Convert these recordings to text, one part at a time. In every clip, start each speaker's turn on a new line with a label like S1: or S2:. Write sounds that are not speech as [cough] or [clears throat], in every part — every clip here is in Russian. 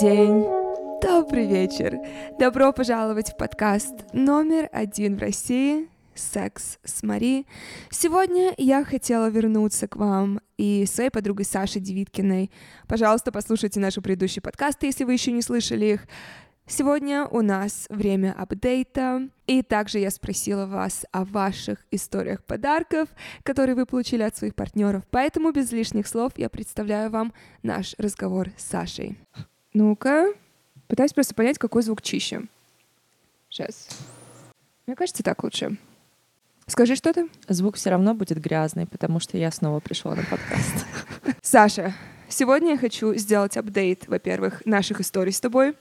S1: День, добрый вечер. Добро пожаловать в подкаст номер один в России «Секс с Мари». Сегодня я хотела вернуться к вам и своей подругой Сашей Девиткиной. Пожалуйста, послушайте наши предыдущие подкасты, если вы еще не слышали их. Сегодня у нас время апдейта, и также я спросила вас о ваших историях подарков, которые вы получили от своих партнеров. Поэтому без лишних слов я представляю вам наш разговор с Сашей. Ну-ка, пытаюсь просто понять, какой звук чище. Сейчас. Мне кажется, так лучше. Скажи что-то.
S2: Звук все равно будет грязный, потому что я снова пришла на подкаст. [laughs]
S1: Саша, сегодня я хочу сделать апдейт, во-первых, наших историй с тобой.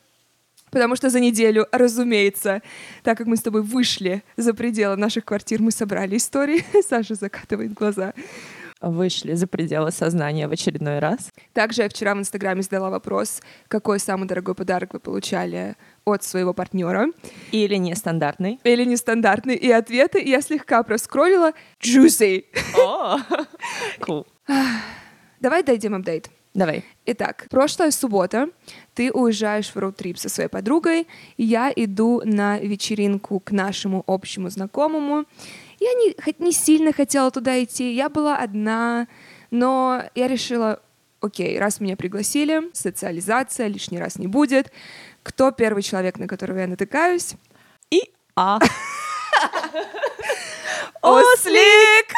S1: Потому что за неделю, разумеется, так как мы с тобой вышли за пределы наших квартир, мы собрали истории. [laughs] Саша закатывает глаза.
S2: Вышли за пределы сознания в очередной раз.
S1: Также я вчера в Инстаграме задала вопрос, какой самый дорогой подарок вы получали от своего партнера.
S2: Или нестандартный.
S1: Или нестандартный. И ответы я слегка проскроллила. Juicy.
S2: О, [laughs] cool.
S1: Давай дойдем апдейт.
S2: Давай.
S1: Итак, прошлая суббота ты уезжаешь в роуд-трип со своей подругой, и я иду на вечеринку к нашему общему знакомому. Я не, не сильно хотела туда идти, я была одна, но я решила, окей, раз меня пригласили, социализация лишний раз не будет. Кто первый человек, на которого я натыкаюсь?
S2: И А. [laughs]
S1: Ослик!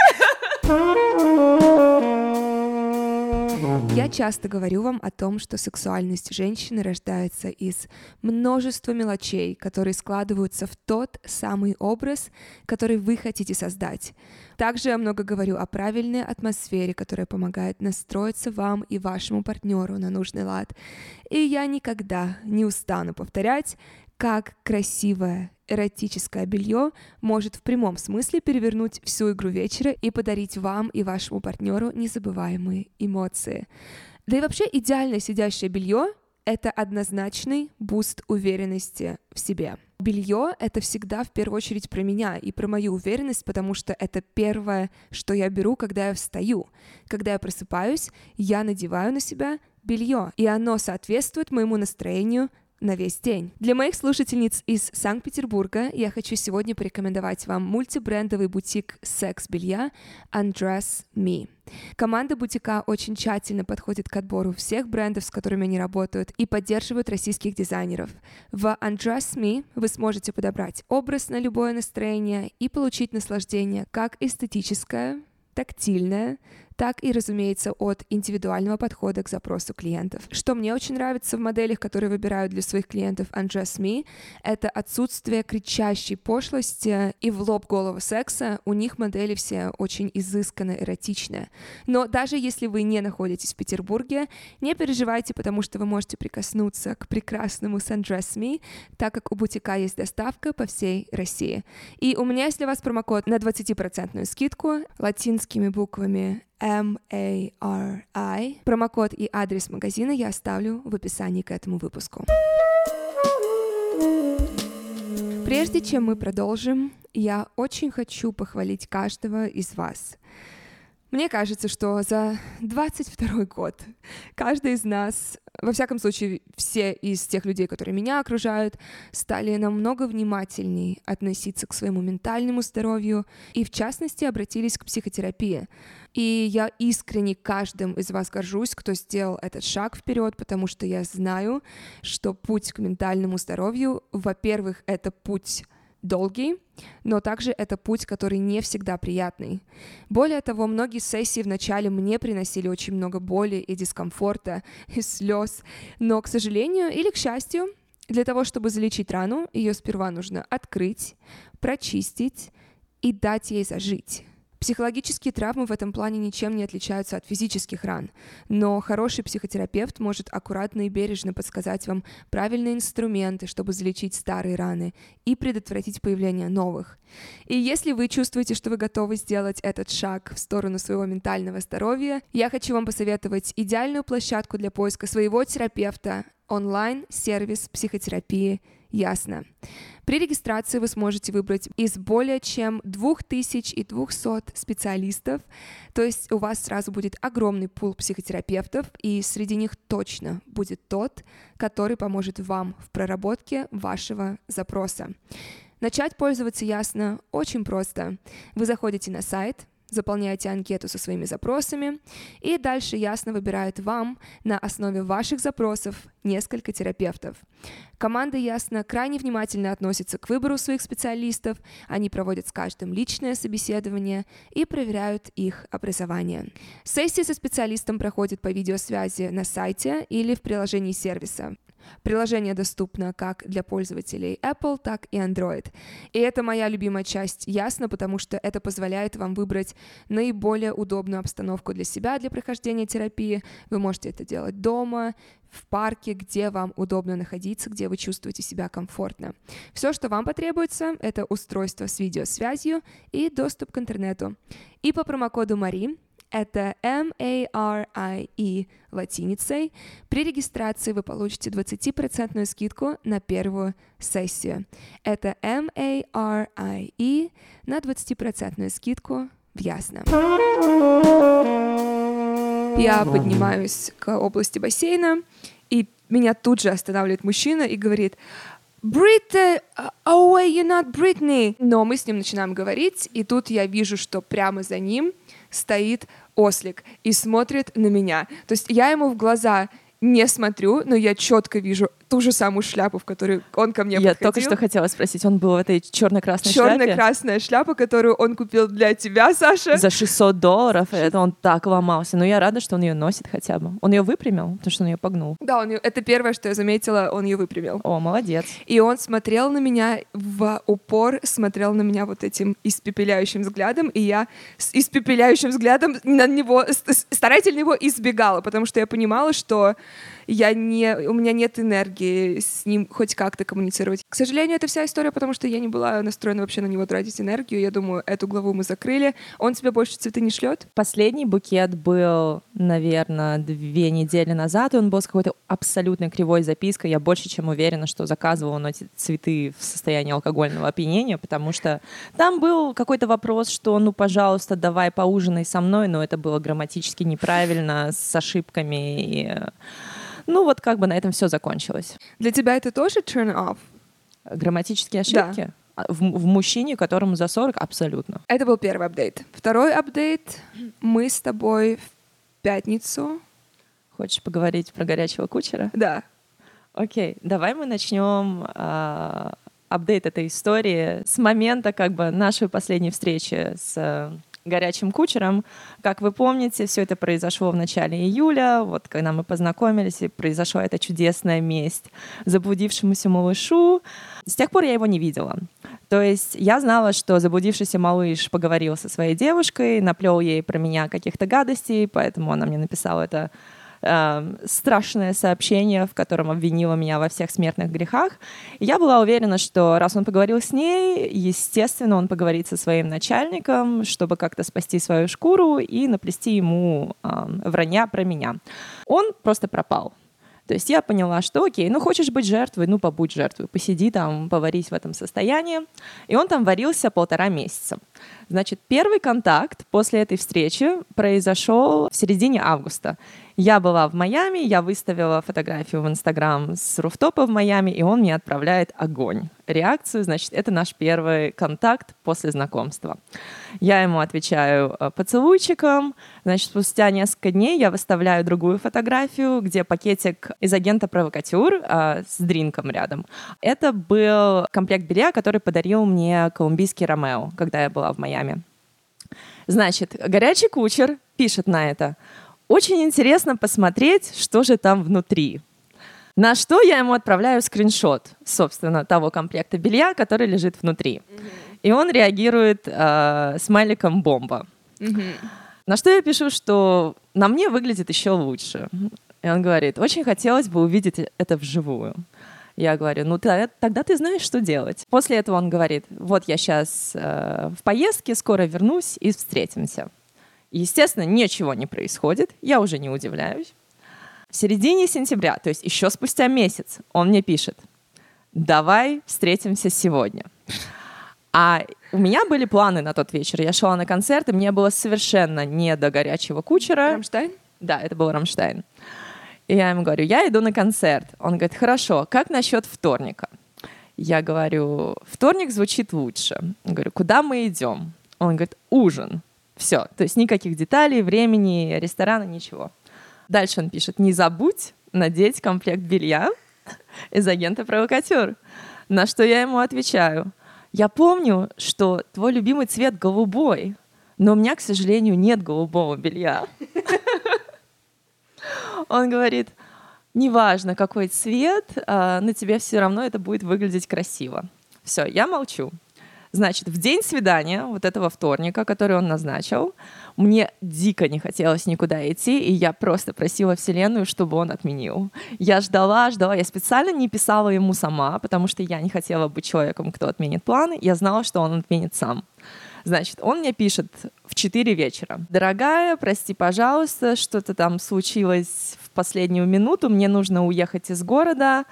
S1: Я часто говорю вам о том, что сексуальность женщины рождается из множества мелочей, которые складываются в тот самый образ, который вы хотите создать. Также я много говорю о правильной атмосфере, которая помогает настроиться вам и вашему партнеру на нужный лад. И я никогда не устану повторять, как красивое эротическое белье может в прямом смысле перевернуть всю игру вечера и подарить вам и вашему партнеру незабываемые эмоции. Да и вообще идеально сидящее белье — это однозначный boost уверенности в себе. Белье — это всегда в первую очередь про меня и про мою уверенность, потому что это первое, что я беру, когда я встаю. Когда я просыпаюсь, я надеваю на себя белье, и оно соответствует моему настроению, на весь день. Для моих слушательниц из Санкт-Петербурга я хочу сегодня порекомендовать вам мультибрендовый бутик секс-белья Undress Me. Команда бутика очень тщательно подходит к отбору всех брендов, с которыми они работают, и поддерживают российских дизайнеров. В Undress Me вы сможете подобрать образ на любое настроение и получить наслаждение как эстетическое, тактильное, так и, разумеется, от индивидуального подхода к запросу клиентов. Что мне очень нравится в моделях, которые выбирают для своих клиентов Undress Me, это отсутствие кричащей пошлости и в лоб голову секса. У них модели все очень изысканно эротичные. Но даже если вы не находитесь в Петербурге, не переживайте, потому что вы можете прикоснуться к прекрасному с Undress Me, так как у бутика есть доставка по всей России. И у меня есть для вас промокод на 20% скидку латинскими буквами M-A-R-I. Промокод и адрес магазина я оставлю в описании к этому выпуску. Прежде чем мы продолжим, я очень хочу похвалить каждого из вас. Мне кажется, что за 22 год каждый из нас, во всяком случае, все из тех людей, которые меня окружают, стали намного внимательнее относиться к своему ментальному здоровью и, в частности, обратились к психотерапии. И я искренне каждым из вас горжусь, кто сделал этот шаг вперед, потому что я знаю, что путь к ментальному здоровью, во-первых, это путь долгий, но также это путь, который не всегда приятный. Более того, многие сессии вначале мне приносили очень много боли и дискомфорта, [laughs] и слез, но, к сожалению или к счастью, для того, чтобы залечить рану, ее сперва нужно открыть, прочистить и дать ей зажить. Психологические травмы в этом плане ничем не отличаются от физических ран, но хороший психотерапевт может аккуратно и бережно подсказать вам правильные инструменты, чтобы залечить старые раны и предотвратить появление новых. И если вы чувствуете, что вы готовы сделать этот шаг в сторону своего ментального здоровья, я хочу вам посоветовать идеальную площадку для поиска своего терапевта онлайн-сервис психотерапии Ясно. При регистрации вы сможете выбрать из более чем 2200 специалистов, то есть у вас сразу будет огромный пул психотерапевтов, и среди них точно будет тот, который поможет вам в проработке вашего запроса. Начать пользоваться Ясно очень просто. Вы заходите на сайт заполняете анкету со своими запросами, и дальше ясно выбирает вам на основе ваших запросов несколько терапевтов. Команда ясно крайне внимательно относится к выбору своих специалистов, они проводят с каждым личное собеседование и проверяют их образование. Сессии со специалистом проходят по видеосвязи на сайте или в приложении сервиса. Приложение доступно как для пользователей Apple, так и Android. И это моя любимая часть, ясно, потому что это позволяет вам выбрать наиболее удобную обстановку для себя, для прохождения терапии. Вы можете это делать дома, в парке, где вам удобно находиться, где вы чувствуете себя комфортно. Все, что вам потребуется, это устройство с видеосвязью и доступ к интернету. И по промокоду Мари это M-A-R-I-E латиницей. При регистрации вы получите 20% скидку на первую сессию. Это M-A-R-I-E на 20% скидку в Ясно. Я поднимаюсь к области бассейна, и меня тут же останавливает мужчина и говорит, Oh wait, you're not Britney. Но мы с ним начинаем говорить, и тут я вижу, что прямо за ним стоит ослик и смотрит на меня. То есть я ему в глаза не смотрю, но я четко вижу ту же самую шляпу, в которую он ко мне
S2: Я
S1: подходил.
S2: только что хотела спросить, он был в этой черно-красной шляпе?
S1: Черно-красная шляпа, которую он купил для тебя, Саша.
S2: За 600 долларов, это он так ломался. Но я рада, что он ее носит хотя бы. Он ее выпрямил, потому что он ее погнул.
S1: Да, он, её- это первое, что я заметила, он ее выпрямил.
S2: О, молодец.
S1: И он смотрел на меня в упор, смотрел на меня вот этим испепеляющим взглядом, и я с испепеляющим взглядом на него старательно его избегала, потому что я понимала, что я не, у меня нет энергии с ним хоть как-то коммуницировать. К сожалению, это вся история, потому что я не была настроена вообще на него тратить энергию. Я думаю, эту главу мы закрыли. Он тебе больше цветы не шлет?
S2: Последний букет был, наверное, две недели назад, и он был с какой-то абсолютно кривой запиской. Я больше чем уверена, что заказывал он эти цветы в состоянии алкогольного опьянения, потому что там был какой-то вопрос, что, ну, пожалуйста, давай поужинай со мной, но это было грамматически неправильно, с ошибками. И, э, ну, вот как бы на этом все закончилось.
S1: Для тебя это тоже turn off?
S2: Грамматические ошибки? А В, в мужчине, которому за 40, абсолютно.
S1: Это был первый апдейт. Второй апдейт. Мы с тобой в пятницу.
S2: Хочешь поговорить про горячего кучера?
S1: Да,
S2: Окей, давай мы начнем а, апдейт этой истории с момента как бы нашей последней встречи с э, горячим кучером. Как вы помните, все это произошло в начале июля, вот когда мы познакомились, и произошла эта чудесная месть заблудившемуся малышу. С тех пор я его не видела. То есть я знала, что заблудившийся малыш поговорил со своей девушкой, наплел ей про меня каких-то гадостей, поэтому она мне написала это э, страшное сообщение, в котором обвинила меня во всех смертных грехах. Я была уверена, что раз он поговорил с ней, естественно, он поговорит со своим начальником, чтобы как-то спасти свою шкуру и наплести ему э, вранья про меня. Он просто пропал. То есть я поняла, что окей, ну хочешь быть жертвой, ну побудь жертвой, посиди там, поварись в этом состоянии. И он там варился полтора месяца. Значит, первый контакт после этой встречи произошел в середине августа. Я была в Майами, я выставила фотографию в Инстаграм с руфтопа в Майами, и он мне отправляет огонь. Реакцию, значит, это наш первый контакт после знакомства. Я ему отвечаю э, поцелуйчиком, значит, спустя несколько дней я выставляю другую фотографию, где пакетик из агента провокатюр э, с дринком рядом. Это был комплект белья, который подарил мне колумбийский Ромео, когда я была в Майами. Значит, горячий кучер пишет на это. Очень интересно посмотреть, что же там внутри. На что я ему отправляю скриншот, собственно, того комплекта белья, который лежит внутри. И он реагирует э, смайликом бомба. На что я пишу, что на мне выглядит еще лучше. И он говорит, очень хотелось бы увидеть это вживую. Я говорю, ну ты- тогда ты знаешь, что делать. После этого он говорит, вот я сейчас в поездке, скоро вернусь и встретимся. Естественно, ничего не происходит, я уже не удивляюсь. В середине сентября, то есть еще спустя месяц, он мне пишет, давай встретимся сегодня. А у меня были планы на тот вечер. Я шла на концерт, и мне было совершенно не до горячего кучера.
S1: Рамштайн?
S2: Да, это был Рамштайн. И я ему говорю, я иду на концерт. Он говорит, хорошо, как насчет вторника? Я говорю, вторник звучит лучше. Я говорю, куда мы идем? Он говорит, ужин. Все, то есть никаких деталей, времени, ресторана, ничего. Дальше он пишет, не забудь надеть комплект белья из агента провокатер. На что я ему отвечаю, я помню, что твой любимый цвет голубой, но у меня, к сожалению, нет голубого белья. [laughs] Он говорит, неважно, какой цвет, а, на тебе все равно это будет выглядеть красиво. Все, я молчу. Значит, в день свидания, вот этого вторника, который он назначил, мне дико не хотелось никуда идти, и я просто просила Вселенную, чтобы он отменил. Я ждала, ждала, я специально не писала ему сама, потому что я не хотела быть человеком, кто отменит планы, я знала, что он отменит сам. Значит, он мне пишет в 4 вечера. Дорогая, прости, пожалуйста, что-то там случилось в последнюю минуту, мне нужно уехать из города,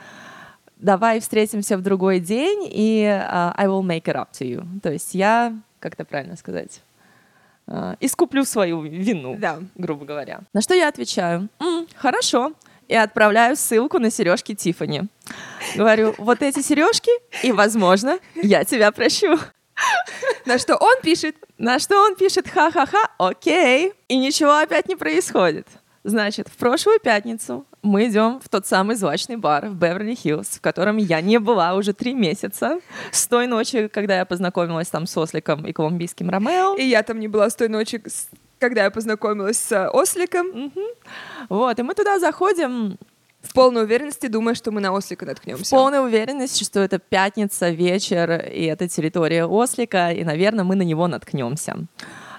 S2: давай встретимся в другой день, и uh, I will make it up to you. То есть я, как это правильно сказать, uh, искуплю свою вину,
S1: да.
S2: грубо говоря. На что я отвечаю, М, хорошо, и отправляю ссылку на сережки Тифани. Говорю, вот эти сережки, и, возможно, я тебя прощу. [laughs]
S1: На что он пишет?
S2: На что он пишет, ха-ха-ха, окей. И ничего опять не происходит. Значит, в прошлую пятницу мы идем в тот самый злачный бар в Беверли-Хиллз, в котором я не была уже три месяца. С той ночи, когда я познакомилась там с Осликом и колумбийским Ромео.
S1: И я там не была с той ночи, когда я познакомилась с Осликом.
S2: Угу. Вот, и мы туда заходим,
S1: в полной уверенности думая, что мы на ослика наткнемся.
S2: В полной уверенности, что это пятница, вечер, и это территория ослика, и, наверное, мы на него наткнемся.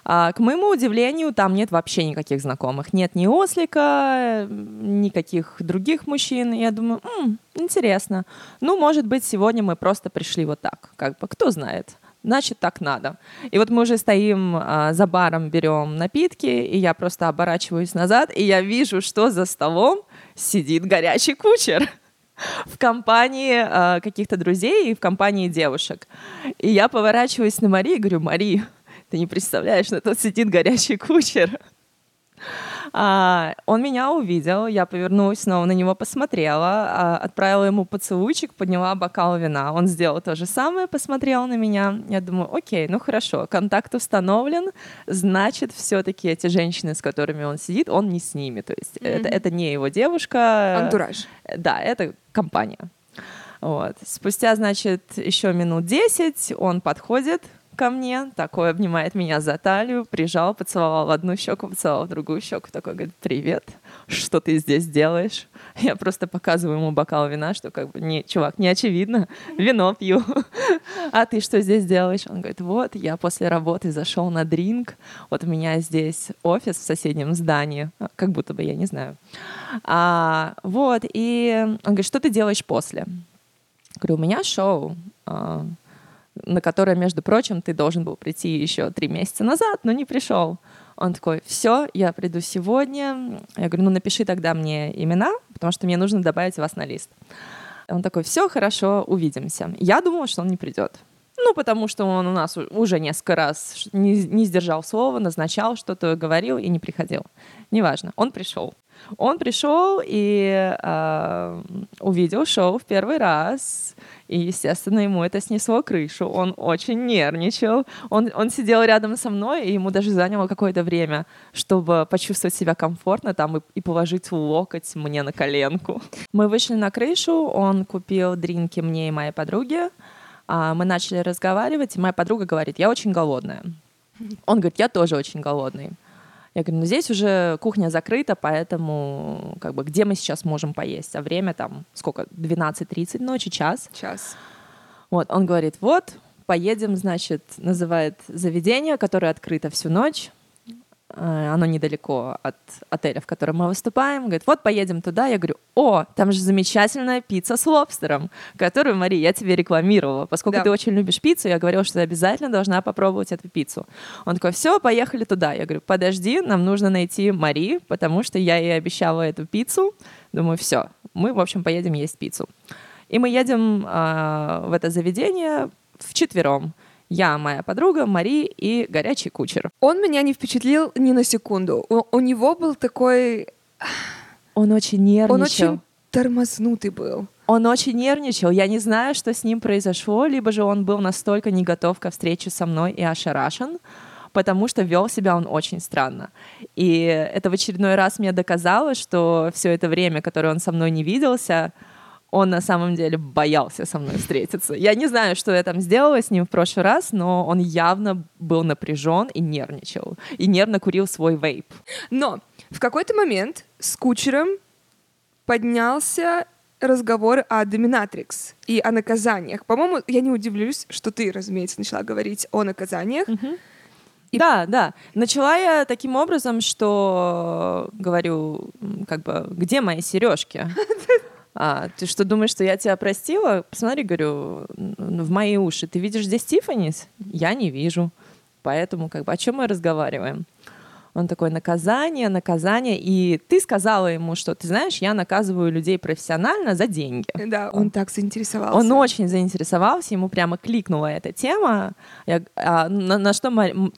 S2: А, к моему удивлению, там нет вообще никаких знакомых. Нет ни Ослика, никаких других мужчин. Я думаю, М, интересно. Ну, может быть, сегодня мы просто пришли вот так. Как бы, кто знает значит, так надо. И вот мы уже стоим а, за баром, берем напитки, и я просто оборачиваюсь назад, и я вижу, что за столом сидит горячий кучер [laughs] в компании а, каких-то друзей и в компании девушек. И я поворачиваюсь на Мари и говорю, Мари, ты не представляешь, что тут сидит горячий кучер. А, он меня увидел, я повернулась, снова на него посмотрела, а, отправила ему поцелуйчик, подняла бокал вина. Он сделал то же самое, посмотрел на меня. Я думаю, окей, ну хорошо, контакт установлен, значит, все-таки эти женщины, с которыми он сидит, он не с ними. То есть mm-hmm. это, это не его девушка.
S1: Антураж.
S2: Да, это компания. Вот. Спустя, значит, еще минут 10 он подходит ко мне, такой обнимает меня за талию, прижал, поцеловал в одну щеку, поцеловал в другую щеку, такой говорит, привет, что ты здесь делаешь? Я просто показываю ему бокал вина, что как бы, не, чувак, не очевидно, вино пью. А ты что здесь делаешь? Он говорит, вот, я после работы зашел на дринк, вот у меня здесь офис в соседнем здании, как будто бы, я не знаю. А, вот, и он говорит, что ты делаешь после? Говорю, у меня шоу, а, на которое, между прочим, ты должен был прийти еще три месяца назад, но не пришел. Он такой, все, я приду сегодня. Я говорю, ну напиши тогда мне имена, потому что мне нужно добавить вас на лист. Он такой, все, хорошо, увидимся. Я думала, что он не придет. Ну, потому что он у нас уже несколько раз не, не сдержал слова, назначал что-то, говорил и не приходил. Неважно, он пришел. Он пришел и э, увидел шоу в первый раз. И, естественно, ему это снесло крышу. Он очень нервничал. Он, он сидел рядом со мной, и ему даже заняло какое-то время, чтобы почувствовать себя комфортно там и, и положить локоть мне на коленку. Мы вышли на крышу, он купил дринки мне и моей подруге. А мы начали разговаривать, и моя подруга говорит, я очень голодная. Он говорит, я тоже очень голодный. Я говорю, ну здесь уже кухня закрыта, поэтому как бы где мы сейчас можем поесть? А время там сколько? 12.30 ночи, час?
S1: Час.
S2: Вот, он говорит, вот, поедем, значит, называет заведение, которое открыто всю ночь. Э, оно недалеко от отеля, в котором мы выступаем. Говорит, вот поедем туда. Я говорю, о, там же замечательная пицца с лобстером, которую, Мари, я тебе рекламировала. Поскольку
S1: Да.
S2: ты очень любишь пиццу, я говорила, что ты обязательно должна попробовать эту пиццу. Он такой, все, поехали туда. Я говорю, подожди, нам нужно найти Мари, потому что я ей обещала эту пиццу. Думаю, все, мы, в общем, поедем есть пиццу. И мы едем а, в это заведение вчетвером. Я, моя подруга, Мари и горячий кучер.
S1: Он меня не впечатлил ни на секунду. У, у него был такой... [sighs]
S2: Он очень нервничал.
S1: Он очень тормознутый был.
S2: Он очень нервничал. Я не знаю, что с ним произошло, либо же он был настолько не готов ко встрече со мной и ошарашен, потому что вел себя он очень странно. И это в очередной раз мне доказало, что все это время, которое он со мной не виделся, он на самом деле боялся со мной встретиться. Я не знаю, что я там сделала с ним в прошлый раз, но он явно был напряжен и нервничал. И нервно курил свой вейп.
S1: Но в какой-то момент с кучером поднялся разговор о доминатрикс и о наказаниях. По-моему, я не удивлюсь, что ты, разумеется, начала говорить о наказаниях. И-
S2: Да, да. Начала я таким образом, что говорю, м, как бы, где мои сережки? [laughs] А, ты что думаешь, что я тебя простила? Посмотри, говорю, в мои уши. Ты видишь здесь Тиффанис? Я не вижу. Поэтому, как бы, о чем мы разговариваем? Он такой, наказание, наказание. И ты сказала ему, что, ты знаешь, я наказываю людей профессионально за деньги.
S1: Да, он так заинтересовался.
S2: Он очень заинтересовался, ему прямо кликнула эта тема. Я- а, на, на что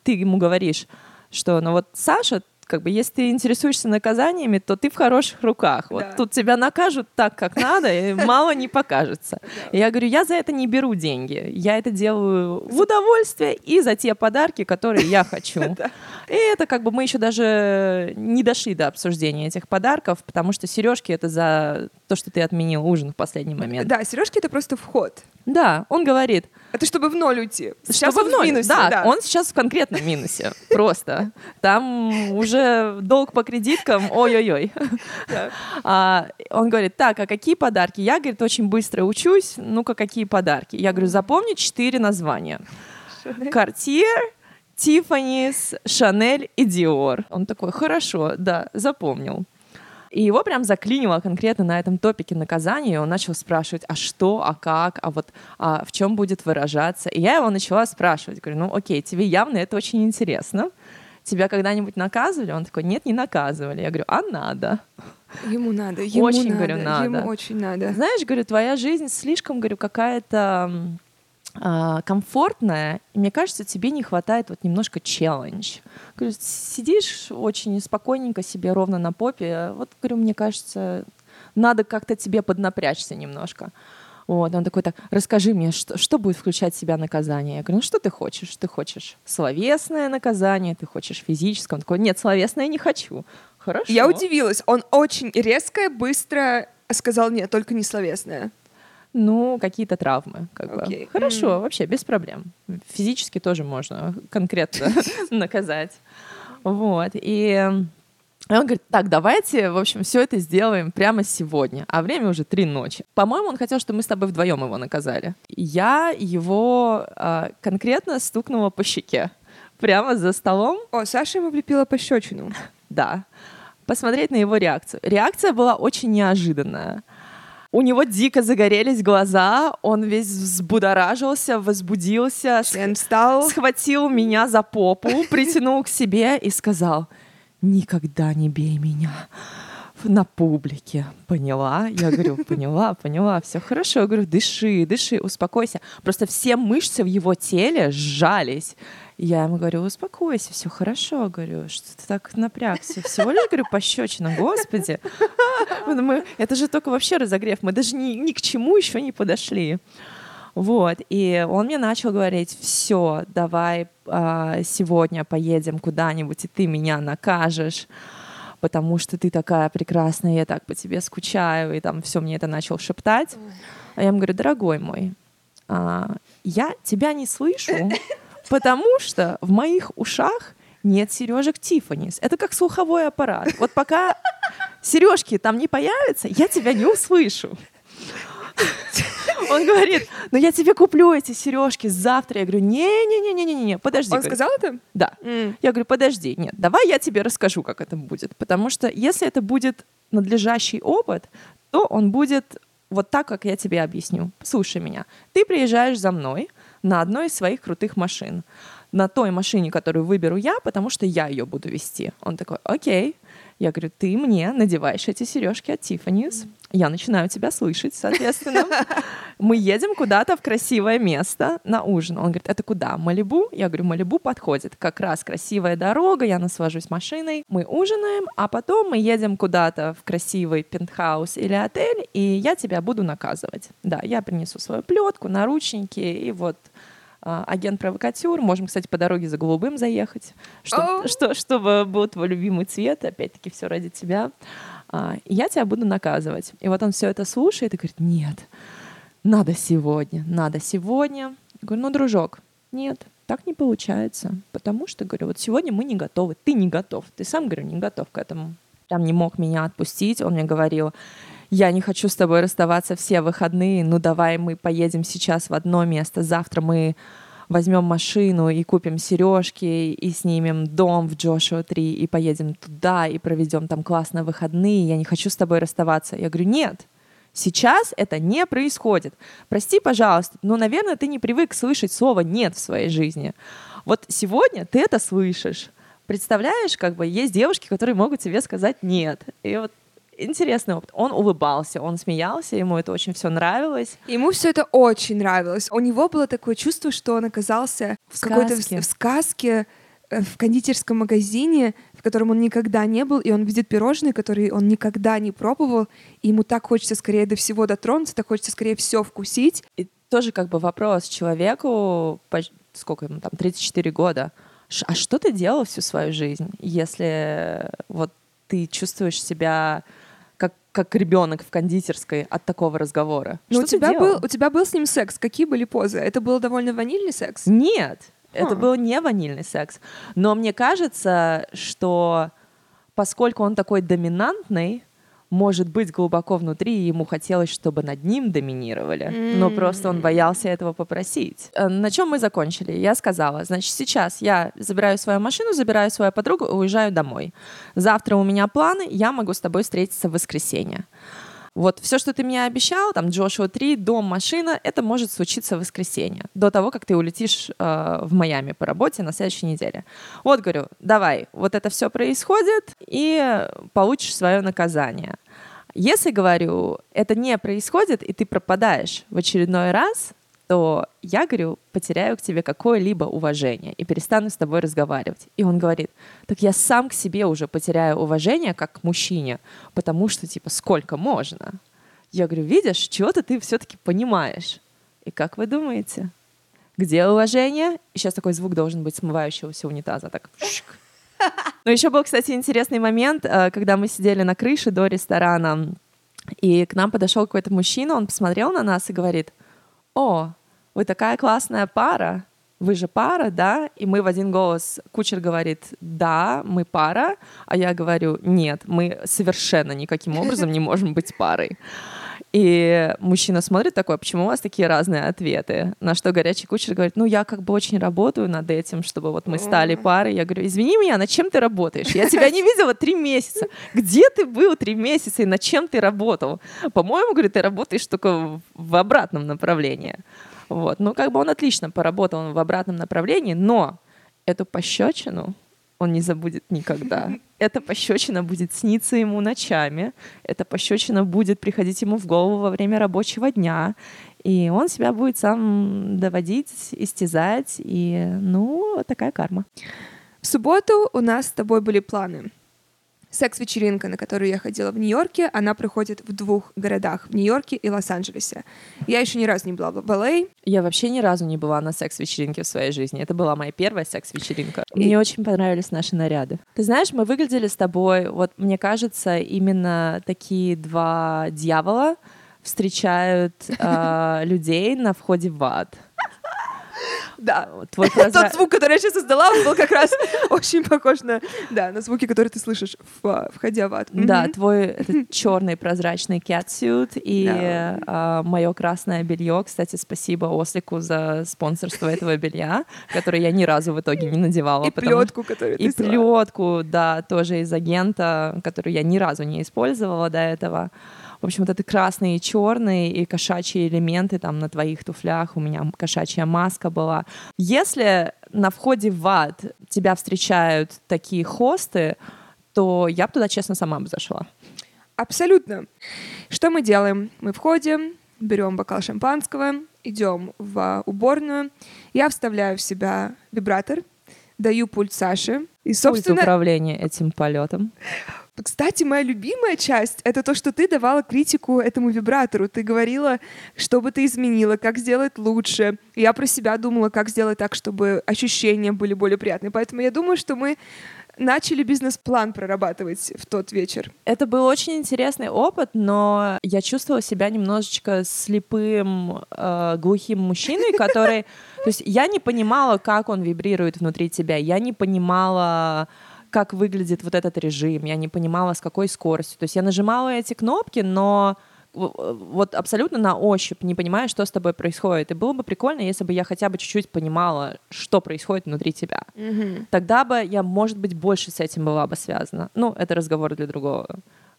S2: ты ему говоришь, что ну вот Саша, как бы, если ты интересуешься наказаниями, то ты в хороших руках. Вот
S1: Да.
S2: тут тебя накажут так, как надо, и мало не покажется. Я говорю, я за это не беру деньги. Я это делаю в удовольствие и за те подарки, которые я хочу. [laughs] И это как бы мы еще даже не дошли до обсуждения этих подарков, потому что сережки это за то, что ты отменил ужин в последний момент.
S1: Да, сережки это просто вход.
S2: Да, он говорит,
S1: Это чтобы в ноль уйти. Сейчас
S2: чтобы
S1: он
S2: в ноль.
S1: в минусе,
S2: да,
S1: да.
S2: он сейчас в конкретном минусе. [laughs] Просто. Там уже долг по кредиткам, ой-ой-ой. А, Он говорит, так, а какие подарки? Я, говорит, очень быстро учусь. Ну-ка, какие подарки? Я говорю, запомни четыре названия. Cartier, Тиффанис, Шанель и Диор. Он такой, хорошо, да, запомнил. И его прям заклинило конкретно на этом топике наказания, и он начал спрашивать, а что, а как, а вот а в чем будет выражаться. И я его начала спрашивать, говорю, ну окей, тебе явно это очень интересно. Тебя когда-нибудь наказывали? Он такой, нет, не наказывали. Я говорю, а надо.
S1: Ему надо, ему
S2: Очень,
S1: надо,
S2: говорю, надо.
S1: ему очень надо.
S2: Знаешь, говорю, твоя жизнь слишком, говорю, какая-то а, комфортная, и мне кажется, тебе не хватает вот немножко челлендж. Говорю, сидишь очень спокойненько себе ровно на попе, вот, говорю, мне кажется, надо как-то тебе поднапрячься немножко. Вот, он такой, так, расскажи мне, что, что будет включать в себя наказание? Я говорю, ну что ты хочешь? Ты хочешь словесное наказание, ты хочешь физическое? Он такой, нет, словесное не хочу. Хорошо.
S1: Я удивилась. Он очень резко, и быстро сказал нет, только не словесное.
S2: Ну, какие-то травмы. Как бы.
S1: Окей.
S2: Хорошо, вообще, без проблем. Физически тоже можно конкретно [laughs] наказать. Вот. И и он говорит, так, давайте, в общем, все это сделаем прямо сегодня. А время уже три ночи. По-моему, он хотел, чтобы мы с тобой вдвоем его наказали. Я его а, конкретно стукнула по щеке. Прямо за столом.
S1: О, Саша ему влепила пощечину. [laughs]
S2: Да. Посмотреть на его реакцию. Реакция была очень неожиданная. У него дико загорелись глаза, он весь взбудоражился, возбудился,
S1: Член встал.
S2: схватил меня за попу, [laughs] притянул к себе и сказал, никогда не бей меня на публике. Поняла? Я говорю, [laughs] поняла, поняла, все хорошо. Я говорю, дыши, дыши, успокойся. Просто все мышцы в его теле сжались. И Я ему говорю, успокойся, все хорошо, говорю, что ты так напрягся. Всего лишь, говорю, пощечина, господи. [laughs] Мы- это же только вообще разогрев, мы даже ни, ни к чему еще не подошли. Вот, и он мне начал говорить, все, давай а, сегодня поедем куда-нибудь, и ты меня накажешь, потому что ты такая прекрасная, я так по тебе скучаю, и там все мне это начал шептать. А я ему говорю, дорогой мой, а, я тебя не слышу, [laughs] потому что в моих ушах нет сережек Тиффанис. Это как слуховой аппарат. Вот пока сережки там не появятся, я тебя не услышу. Он говорит, ну я тебе куплю эти сережки завтра. Я говорю, не-не-не-не-не, подожди.
S1: Он сказал это?
S2: Да. Я говорю, подожди, нет, давай я тебе расскажу, как это будет. Потому что если это будет надлежащий опыт, то он будет вот так, как я тебе объясню. Слушай меня. Ты приезжаешь за мной на одной из своих крутых машин. На той машине, которую выберу я, потому что я ее буду вести. Он такой, окей. Я говорю, ты мне надеваешь эти сережки от Тиффанис. Я начинаю тебя слышать, соответственно. Мы едем куда-то в красивое место на ужин. Он говорит, это куда? Малибу? Я говорю, Малибу подходит. Как раз красивая дорога, я насвожусь машиной. Мы ужинаем, а потом мы едем куда-то в красивый пентхаус или отель, и я тебя буду наказывать. Да, я принесу свою плетку, наручники, и вот а, агент-провокатюр. Можем, кстати, по дороге за голубым заехать, чтоб-
S1: О.
S2: что, чтобы был твой любимый цвет. Опять-таки, все ради тебя. А, я тебя буду наказывать. И вот он все это слушает и говорит, нет, надо сегодня, надо сегодня. Я говорю, ну, дружок, нет, так не получается. Потому что, говорю, вот сегодня мы не готовы, ты не готов. Ты сам, говорю, не готов к этому. Прям не мог меня отпустить. Он мне говорил, я не хочу с тобой расставаться все выходные, ну давай мы поедем сейчас в одно место, завтра мы возьмем машину и купим сережки и снимем дом в Джошуа 3 и поедем туда и проведем там классные выходные, я не хочу с тобой расставаться. Я говорю, нет, сейчас это не происходит. Прости, пожалуйста, но, наверное, ты не привык слышать слово «нет» в своей жизни. Вот сегодня ты это слышишь. Представляешь, как бы есть девушки, которые могут тебе сказать «нет». И вот интересный опыт. Он улыбался, он смеялся, ему это очень все нравилось.
S1: Ему все это очень нравилось. У него было такое чувство, что он оказался в,
S2: В
S1: какой-то в-
S2: сказке.
S1: в сказке, э, в кондитерском магазине, в котором он никогда не был, и он видит пирожные, которые он никогда не пробовал, и ему так хочется скорее до всего дотронуться, так хочется скорее все вкусить.
S2: И тоже как бы вопрос человеку, сколько ему там, 34 года, а что ты делал всю свою жизнь, если вот ты чувствуешь себя как, ребенок в кондитерской от такого разговора? Что
S1: у тебя,
S2: делал?
S1: был, у тебя был с ним секс. Какие были позы? Это был довольно ванильный секс?
S2: Нет, это
S1: Ха.
S2: был не ванильный секс. Но мне кажется, что поскольку он такой доминантный, может быть, глубоко внутри ему хотелось, чтобы над ним доминировали, но просто он боялся этого попросить. Э, На чем мы закончили? Я сказала, значит, сейчас я забираю свою машину, забираю свою подругу и уезжаю домой. Завтра у меня планы, я могу с тобой встретиться в воскресенье. Вот все, что ты мне обещал, там Джошуа 3, дом, машина, это может случиться в воскресенье, до того, как ты улетишь э, в Майами по работе на следующей неделе. Вот, говорю, давай, вот это все происходит, и получишь свое наказание. Если, говорю, это не происходит, и ты пропадаешь в очередной раз, то я, говорю, потеряю к тебе какое-либо уважение и перестану с тобой разговаривать. И он говорит, так я сам к себе уже потеряю уважение как к мужчине, потому что, типа, сколько можно? Я говорю, видишь, чего-то ты все-таки понимаешь. И как вы думаете? Где уважение? И сейчас такой звук должен быть смывающегося унитаза. Так. Но еще был, кстати, интересный момент, э, когда мы сидели на крыше до ресторана, и к нам подошел какой-то мужчина, он посмотрел на нас и говорит, о, вы такая классная пара, вы же пара, да? И мы в один голос, кучер говорит, да, мы пара, а я говорю, нет, мы совершенно никаким образом не можем быть парой. И мужчина смотрит такой, «А почему у вас такие разные ответы? На что горячий кучер говорит, ну я как бы очень работаю над этим, чтобы вот мы стали парой. Я говорю, извини меня, над чем ты работаешь? Я тебя не видела три месяца. Где ты был три месяца и над чем ты работал? По-моему, говорит, ты работаешь только в- в обратном направлении. Вот. Ну, как бы он отлично поработал в обратном направлении, но эту пощечину он не забудет никогда. [laughs] Эта пощечина будет сниться ему ночами, эта пощечина будет приходить ему в голову во время рабочего дня, и он себя будет сам доводить, истязать, и, ну, такая карма.
S1: В субботу у нас с тобой были планы. Секс-вечеринка, на которую я ходила в Нью-Йорке, она проходит в двух городах, в Нью-Йорке и Лос-Анджелесе. Я еще ни разу не была в LA.
S2: Я вообще ни разу не была на секс-вечеринке в своей жизни. Это была моя первая секс-вечеринка.
S1: И-
S2: Мне очень понравились наши наряды. Ты знаешь, мы выглядели с тобой, вот мне кажется, именно такие два дьявола встречают э, [laughs] людей на входе в ад.
S1: Да.
S2: Твой [laughs]
S1: Тот
S2: прозра-
S1: звук, который я сейчас создала, он был как раз [laughs] очень похож на, да, на звуки, которые ты слышишь, в- входя в ад.
S2: Да,
S1: Мгм.
S2: твой [laughs] черный прозрачный catsuit и мое красное белье. Кстати, спасибо Ослику за спонсорство этого белья, которое я ни разу в итоге не надевала.
S1: И
S2: потому-
S1: плетку, которую
S2: И
S1: ты сняла.
S2: плетку, да, тоже из агента, которую я ни разу не использовала до этого. В общем, вот это красные и черные и кошачьи элементы там на твоих туфлях. У меня кошачья маска была. Если на входе в ад тебя встречают такие хосты, то я бы туда, честно, сама бы зашла.
S1: Абсолютно. Что мы делаем? Мы входим, берем бокал шампанского, идем в уборную. Я вставляю в себя вибратор, даю пульт Саше. И,
S2: Пульт
S1: собственно,
S2: управления этим полетом.
S1: Кстати, моя любимая часть — это то, что ты давала критику этому вибратору. Ты говорила, что бы ты изменила, как сделать лучше. Я про себя думала, как сделать так, чтобы ощущения были более приятные. Поэтому я думаю, что мы начали бизнес-план прорабатывать в тот вечер.
S2: Это был очень интересный опыт, но я чувствовала себя немножечко слепым, э, глухим мужчиной, который... То есть я не понимала, как он вибрирует внутри тебя, я не понимала, как выглядит вот этот режим, я не понимала, с какой скоростью. То есть я нажимала эти кнопки, но в- вот абсолютно на ощупь, не понимая, что с тобой происходит. И было бы прикольно, если бы я хотя бы чуть-чуть понимала, что происходит внутри тебя. Тогда бы я, может быть, больше с этим была бы связана. Ну, это разговор для другого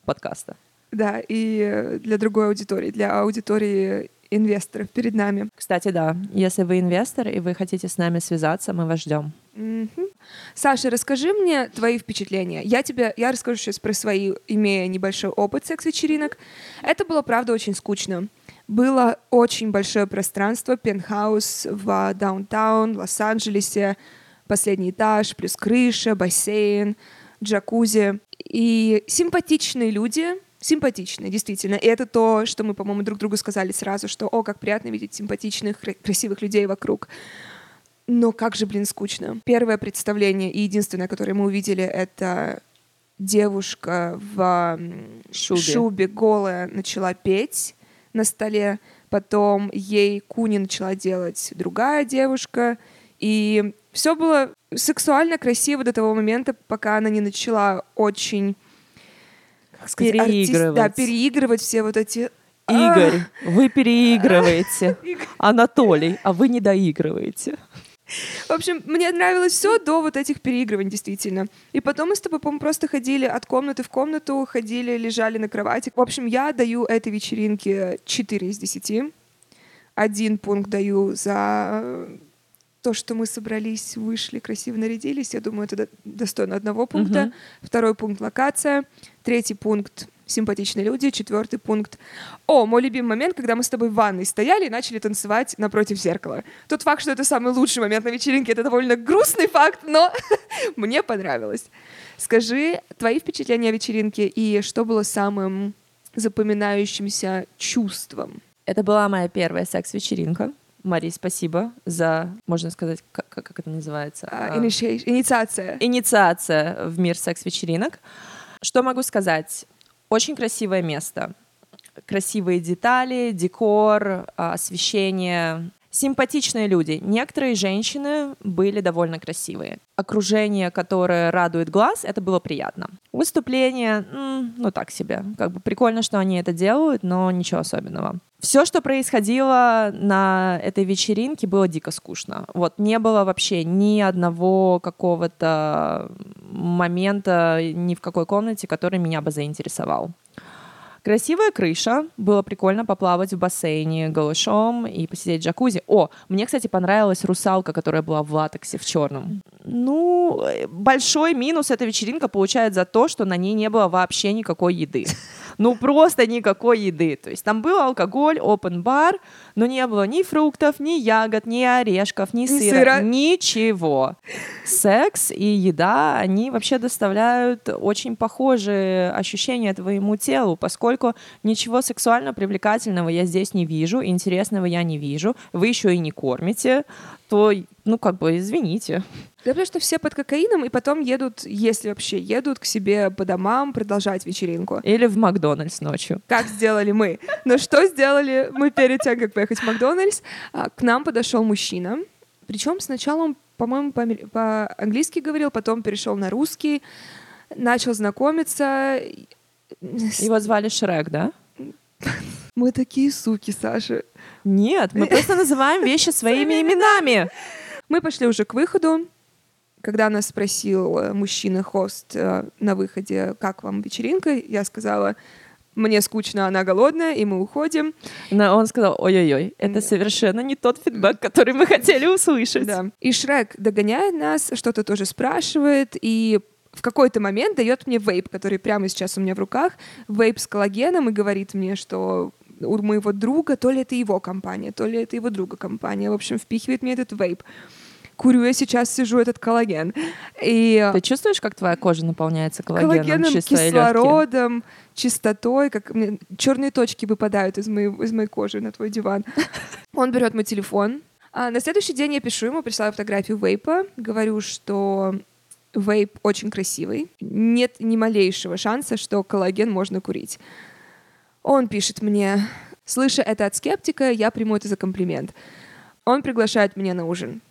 S2: подкаста.
S1: Да, и э, для другой аудитории, для аудитории инвесторов перед нами.
S2: Кстати, да, если вы инвестор и вы хотите с нами связаться, мы вас ждем.
S1: Мгм. Саша, расскажи мне твои впечатления. Я тебе, я расскажу сейчас про свои, имея небольшой опыт секс-вечеринок. Это было, правда, очень скучно. Было очень большое пространство, пентхаус в даунтаун, Лос-Анджелесе, последний этаж, плюс крыша, бассейн, джакузи. И симпатичные люди, симпатичные, действительно. И это то, что мы, по-моему, друг другу сказали сразу, что, о, как приятно видеть симпатичных, кра- красивых людей вокруг. Но как же, блин, скучно. Первое представление и единственное, которое мы увидели, это девушка в
S2: Шубе.
S1: шубе голая начала петь на столе. Потом ей куни начала делать другая девушка. И все было сексуально красиво до того момента, пока она не начала очень как сказать, артист-
S2: Переигрывать.
S1: да, переигрывать все вот эти
S2: Игорь, вы переигрываете. [laughs] Анатолий, а вы не доигрываете.
S1: В общем, мне нравилось все до вот этих переигрываний, действительно. И потом мы с тобой, по-моему, просто ходили от комнаты в комнату, ходили, лежали на кровати. В общем, я даю этой вечеринке 4 из 10. Один пункт даю за э, то, что мы собрались, вышли, красиво нарядились. Я думаю, это до- достойно одного пункта.
S2: Мгм.
S1: Второй пункт — локация. Третий пункт — симпатичные люди. Четвертый пункт — о, мой любимый момент, когда мы с тобой в ванной стояли и начали танцевать напротив зеркала. Тот факт, что это самый лучший момент на вечеринке, это довольно грустный факт, но [laughs] мне понравилось. Скажи твои впечатления о вечеринке и что было самым запоминающимся чувством?
S2: Это была моя первая секс-вечеринка. Мари, спасибо за, можно сказать, как, как- это называется?
S1: А,
S2: А,
S1: Инициация.
S2: инициация в мир секс-вечеринок. Что могу сказать? Очень красивое место. Красивые детали, декор, а, освещение. Симпатичные люди. Некоторые женщины были довольно красивые. Окружение, которое радует глаз, это было приятно. Выступление, ну так себе. Как бы прикольно, что они это делают, но ничего особенного. Все, что происходило на этой вечеринке, было дико скучно. Вот не было вообще ни одного какого-то момента ни в какой комнате, который меня бы заинтересовал. Красивая крыша, было прикольно поплавать в бассейне голышом и посидеть в джакузи. О, мне, кстати, понравилась русалка, которая была в латексе в черном. Ну, э, большой минус эта вечеринка получает за то, что на ней не было вообще никакой еды. Ну, просто никакой еды. То есть там был алкоголь, open бар, но не было ни фруктов, ни ягод, ни орешков, ни,
S1: Ни
S2: сыра,
S1: сыра.
S2: ничего. Секс и еда, они вообще доставляют очень похожие ощущения твоему телу, поскольку ничего сексуально привлекательного я здесь не вижу, интересного я не вижу, вы еще и не кормите, то, ну, как бы, извините.
S1: Да потому что все под кокаином, и потом едут, если вообще едут, к себе по домам продолжать вечеринку.
S2: Или в Макдональдс ночью.
S1: Как сделали мы? Но что сделали мы перед тем, как поехать в Макдональдс? А, К нам подошел мужчина, Причем сначала он, по-моему, по- по-английски говорил, потом перешел на русский, начал знакомиться.
S2: Его звали Шрек, да?
S1: Мы такие суки, Саша.
S2: Нет, мы просто называем вещи своими именами.
S1: Мы пошли уже к выходу. Когда нас спросил э, мужчина-хост э, на выходе, как вам вечеринка, я сказала, мне скучно, она голодная, и мы уходим.
S2: Но он сказал, ой-ой-ой, это совершенно не тот фидбэк, который мы хотели услышать.
S1: Да. И Шрек догоняет нас, что-то тоже спрашивает, и в какой-то момент дает мне вейп, который прямо сейчас у меня в руках, вейп с коллагеном, и говорит мне, что у моего друга, то ли это его компания, то ли это его друга компания, в общем, впихивает мне этот вейп. Курю я сейчас, сижу этот коллаген. И
S2: Ты чувствуешь, как твоя кожа наполняется коллагеном,
S1: коллагеном, кислородом, чистотой, как мне черные точки выпадают из моей, из моей кожи на твой диван. [laughs] Он берет мой телефон. А на следующий день я пишу ему, присылаю фотографию вейпа, говорю, что вейп очень красивый, нет ни малейшего шанса, что коллаген можно курить. Он пишет мне, слыша это от скептика, я приму это за комплимент. Он приглашает меня на ужин.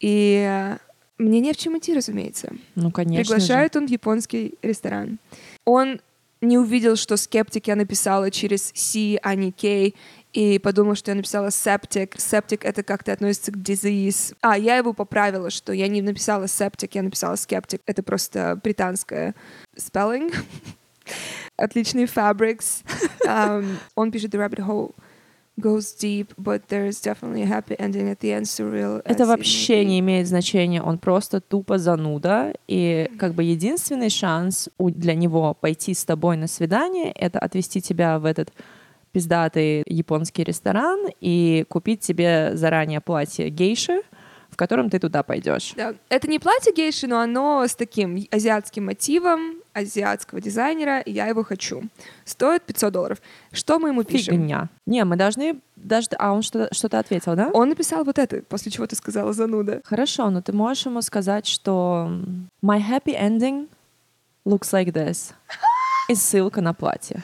S1: И мне не в чем идти, разумеется.
S2: Ну, конечно же.
S1: Приглашает он в японский ресторан. Он не увидел, что скептик я написала через C, а не K, и подумал, что я написала septic. Septic — это как-то относится к disease. А, я его поправила, что я не написала septic, я написала skeptic. Это просто британское spelling. [laughs] Отличный fabrics. [laughs] Um, он пишет The rabbit hole goes deep, but there's definitely a happy ending at the end, surreal.
S2: Это вообще не имеет значения, он просто тупо зануда, и как бы единственный шанс для него пойти с тобой на свидание — это отвезти тебя в этот пиздатый японский ресторан и купить тебе заранее платье гейши, в котором ты туда пойдешь.
S1: Да. Это не платье гейши, но оно с таким азиатским мотивом, азиатского дизайнера, и я его хочу. Стоит 500 долларов. Что мы ему пишем?
S2: Фигня. Не, мы должны даже... А он что- что-то ответил, да?
S1: Он написал вот это, после чего ты сказала зануда.
S2: Хорошо, но ты можешь ему сказать, что my happy ending looks like this. И ссылка на платье.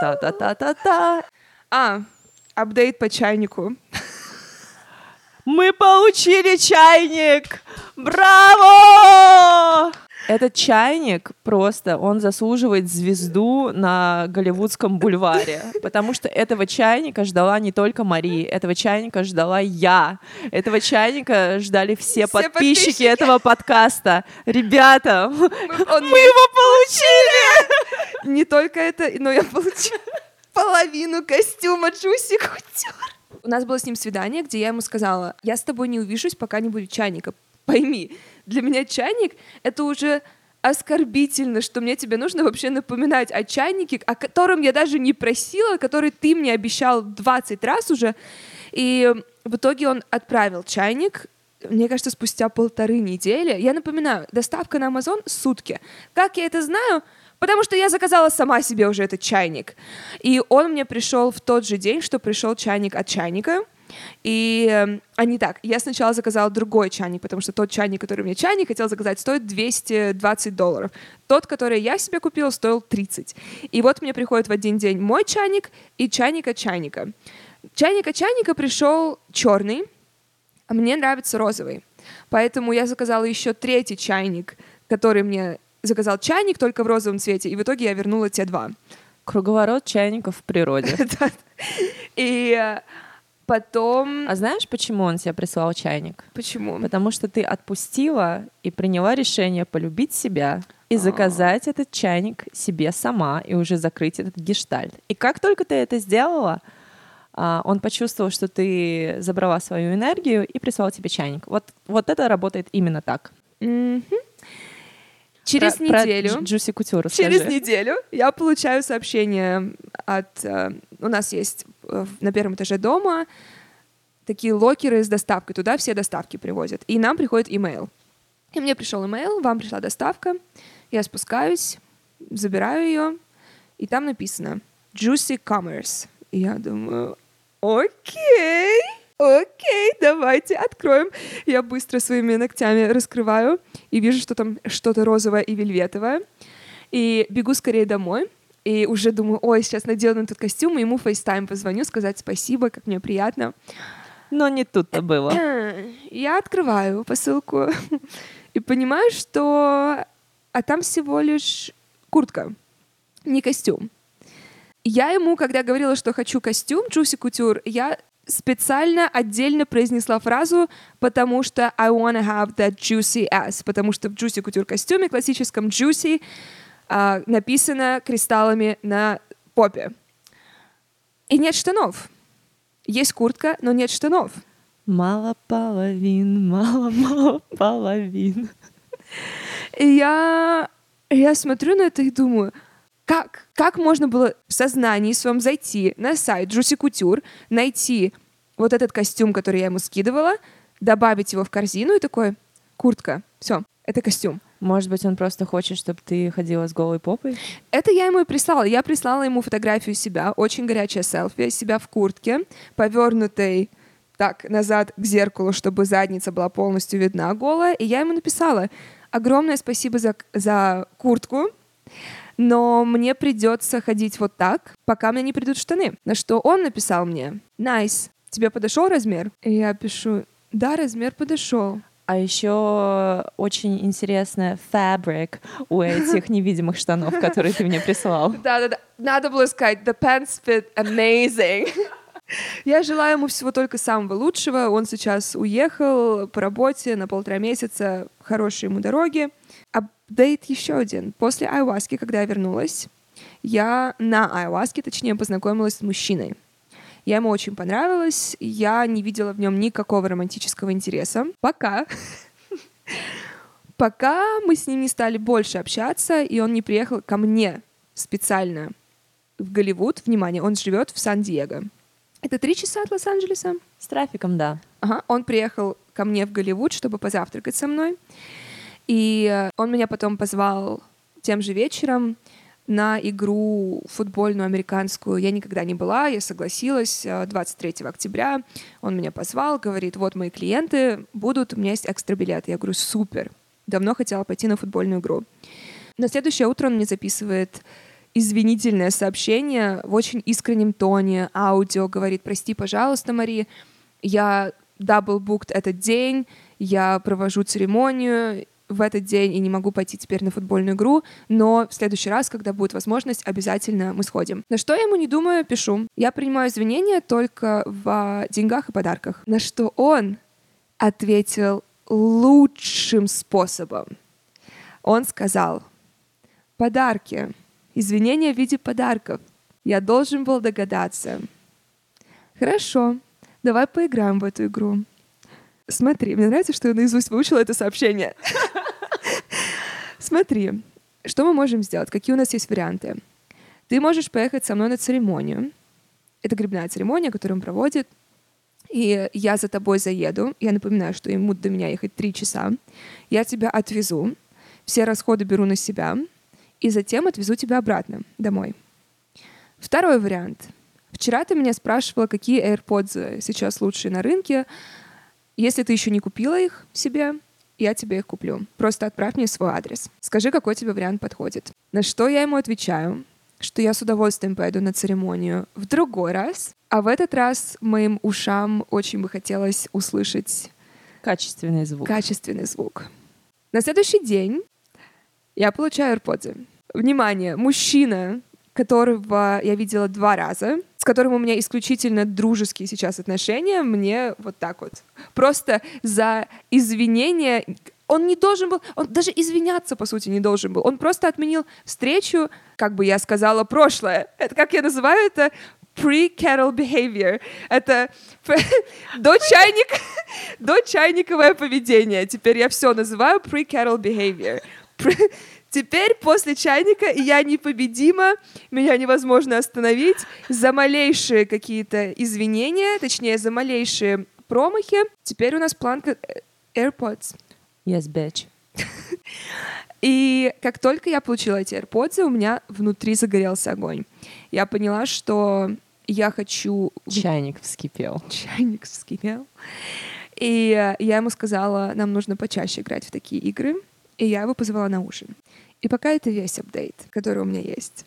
S2: Та-та-та-та-та.
S1: А, апдейт по чайнику.
S2: Мы получили чайник! Браво! Этот чайник просто, он заслуживает звезду на Голливудском бульваре, потому что этого чайника ждала не только Мария, этого чайника ждала я, этого чайника ждали все,
S1: Все
S2: подписчики,
S1: подписчики.
S2: этого подкаста. Ребята,
S1: Мы, он
S2: мы его получили!
S1: не только это, но я получила половину костюма Джуси Кутюр. У нас было с ним свидание, где я ему сказала, я с тобой не увижусь, пока не будет чайника. Пойми, для меня чайник — это уже оскорбительно, что мне тебе нужно вообще напоминать о чайнике, о котором я даже не просила, который ты мне обещал 20 раз уже. И в итоге он отправил чайник, мне кажется, спустя полторы недели. Я напоминаю, доставка на Amazon сутки. Как я это знаю? Потому что я заказала сама себе уже этот чайник. И он мне пришел в тот же день, что пришел чайник от чайника. И, э, а не так, я сначала заказала другой чайник, потому что тот чайник, который мне чайник хотел заказать, стоит 220 долларов. Тот, который я себе купила, стоил 30. И вот мне приходит в один день мой чайник и чайник от чайника. Чайник от чайника пришел черный, а мне нравится розовый. Поэтому я заказала еще третий чайник, который мне заказал чайник только в розовом цвете, и в итоге я вернула те два.
S2: Круговорот чайников в природе. [laughs]
S1: И э, потом...
S2: А знаешь, почему он тебе прислал чайник?
S1: Почему?
S2: Потому что ты отпустила и приняла решение полюбить себя и
S1: А.
S2: заказать этот чайник себе сама и уже закрыть этот гештальт. И как только ты это сделала, а, он почувствовал, что ты забрала свою энергию и прислал тебе чайник. Вот, вот это работает именно так.
S1: Мгм. Через
S2: Про- про
S1: неделю...
S2: Дж- Джуси Кутюр.
S1: Через неделю я получаю сообщение от... э, у нас есть на первом этаже дома такие локеры с доставкой. Туда все доставки привозят. И нам приходит имейл. И мне пришел имейл, вам пришла доставка. Я спускаюсь, забираю ее, и там написано Juicy Commerce. И я думаю, окей, окей, давайте откроем. Я быстро своими ногтями раскрываю и вижу, что там что-то розовое и вельветовое. И бегу скорее домой. И уже думаю, ой, сейчас надену этот костюм, и ему FaceTime позвоню, сказать спасибо, как мне приятно.
S2: Но не тут-то было. [clears throat]
S1: Я открываю посылку [laughs] и понимаю, что... А там всего лишь куртка, не костюм. Я ему, когда говорила, что хочу костюм Juicy Couture, я специально отдельно произнесла фразу, потому что I wanna have that juicy ass, потому что в Juicy Couture костюме классическом Juicy а, написано кристаллами на попе. И нет штанов. Есть куртка, но нет штанов.
S2: Мало половин, мало-мало половин.
S1: И я, я смотрю на это и думаю, как? Как можно было в сознании своем зайти на сайт Juicy Couture, найти вот этот костюм, который я ему скидывала, добавить его в корзину и такой, куртка, все, это костюм.
S2: Может быть, он просто хочет, чтобы ты ходила с голой попой?
S1: Это я ему и прислала. Я прислала ему фотографию себя, очень горячая селфи, себя в куртке, повернутой так назад к зеркалу, чтобы задница была полностью видна голая. И я ему написала, огромное спасибо за, за куртку но мне придется ходить вот так, пока мне не придут штаны. На что он написал мне, nice, тебе подошел размер? И я пишу, да, размер подошел.
S2: А еще очень интересная fabric у этих [laughs] невидимых штанов, которые ты мне прислал.
S1: Да-да-да. Надо было сказать, the pants fit amazing. [laughs] Я желаю ему всего только самого лучшего. Он сейчас уехал по работе на полтора месяца. Хорошие ему дороги. Апдейт еще один. После айваски, когда я вернулась, я на айваске, точнее, познакомилась с мужчиной. Я ему очень понравилась, я не видела в нем никакого романтического интереса. Пока. Пока мы с ним не стали больше общаться, и он не приехал ко мне специально в Голливуд. Внимание, он живет в Сан-Диего. Это три часа от Лос-Анджелеса?
S2: С трафиком, да.
S1: Ага, он приехал ко мне в Голливуд, чтобы позавтракать со мной. И он меня потом позвал тем же вечером на игру футбольную американскую. Я никогда не была, я согласилась 23 э, октября. Он меня позвал, говорит, вот мои клиенты будут, у меня есть экстра билеты. Я говорю, супер. Давно хотела пойти на футбольную игру. На следующее утро он мне записывает извинительное сообщение в очень искреннем тоне, аудио, говорит, прости, пожалуйста, Мари, я double booked этот день, я провожу церемонию, в этот день и не могу пойти теперь на футбольную игру, но в следующий раз, когда будет возможность, обязательно мы сходим. На что я ему не думаю, пишу. Я принимаю извинения только в деньгах и подарках. На что он ответил лучшим способом. Он сказал, подарки, извинения в виде подарков. Я должен был догадаться. Хорошо, давай поиграем в эту игру. Смотри, мне нравится, что я наизусть выучила это сообщение. [laughs] Смотри, что мы можем сделать? Какие у нас есть варианты? Ты можешь поехать со мной на церемонию. Это грибная церемония, которую он проводит. И я за тобой заеду. Я напоминаю, что ему до меня ехать три часа. Я тебя отвезу. Все расходы беру на себя. И затем отвезу тебя обратно домой. Второй вариант. Вчера ты меня спрашивала, какие AirPods сейчас лучшие на рынке. Если ты еще не купила их себе, я тебе их куплю. Просто отправь мне свой адрес. Скажи, какой тебе вариант подходит. На что я ему отвечаю, что я с удовольствием пойду на церемонию в другой раз, а в этот раз моим ушам очень бы хотелось услышать
S2: качественный звук.
S1: Качественный звук. На следующий день я получаю AirPods. Внимание, мужчина, которого я видела два раза, с которым у меня исключительно дружеские сейчас отношения, мне вот так вот. Просто за извинения он не должен был, он даже извиняться, по сути, не должен был. Он просто отменил встречу, как бы я сказала, прошлое. Это, как я называю это, pre-cattle behavior. Это [laughs] до, чайник, [laughs] до чайниковое поведение. Теперь я все называю pre-cattle behavior. Теперь после чайника я непобедима, меня невозможно остановить. За малейшие какие-то извинения, точнее, за малейшие промахи, теперь у нас планка э, AirPods.
S2: Yes, bitch.
S1: И как только я получила эти AirPods, у меня внутри загорелся огонь. Я поняла, что я хочу...
S2: Чайник вскипел.
S1: Чайник вскипел. И я ему сказала, нам нужно почаще играть в такие игры и я его позвала на ужин. И пока это весь апдейт, который у меня есть.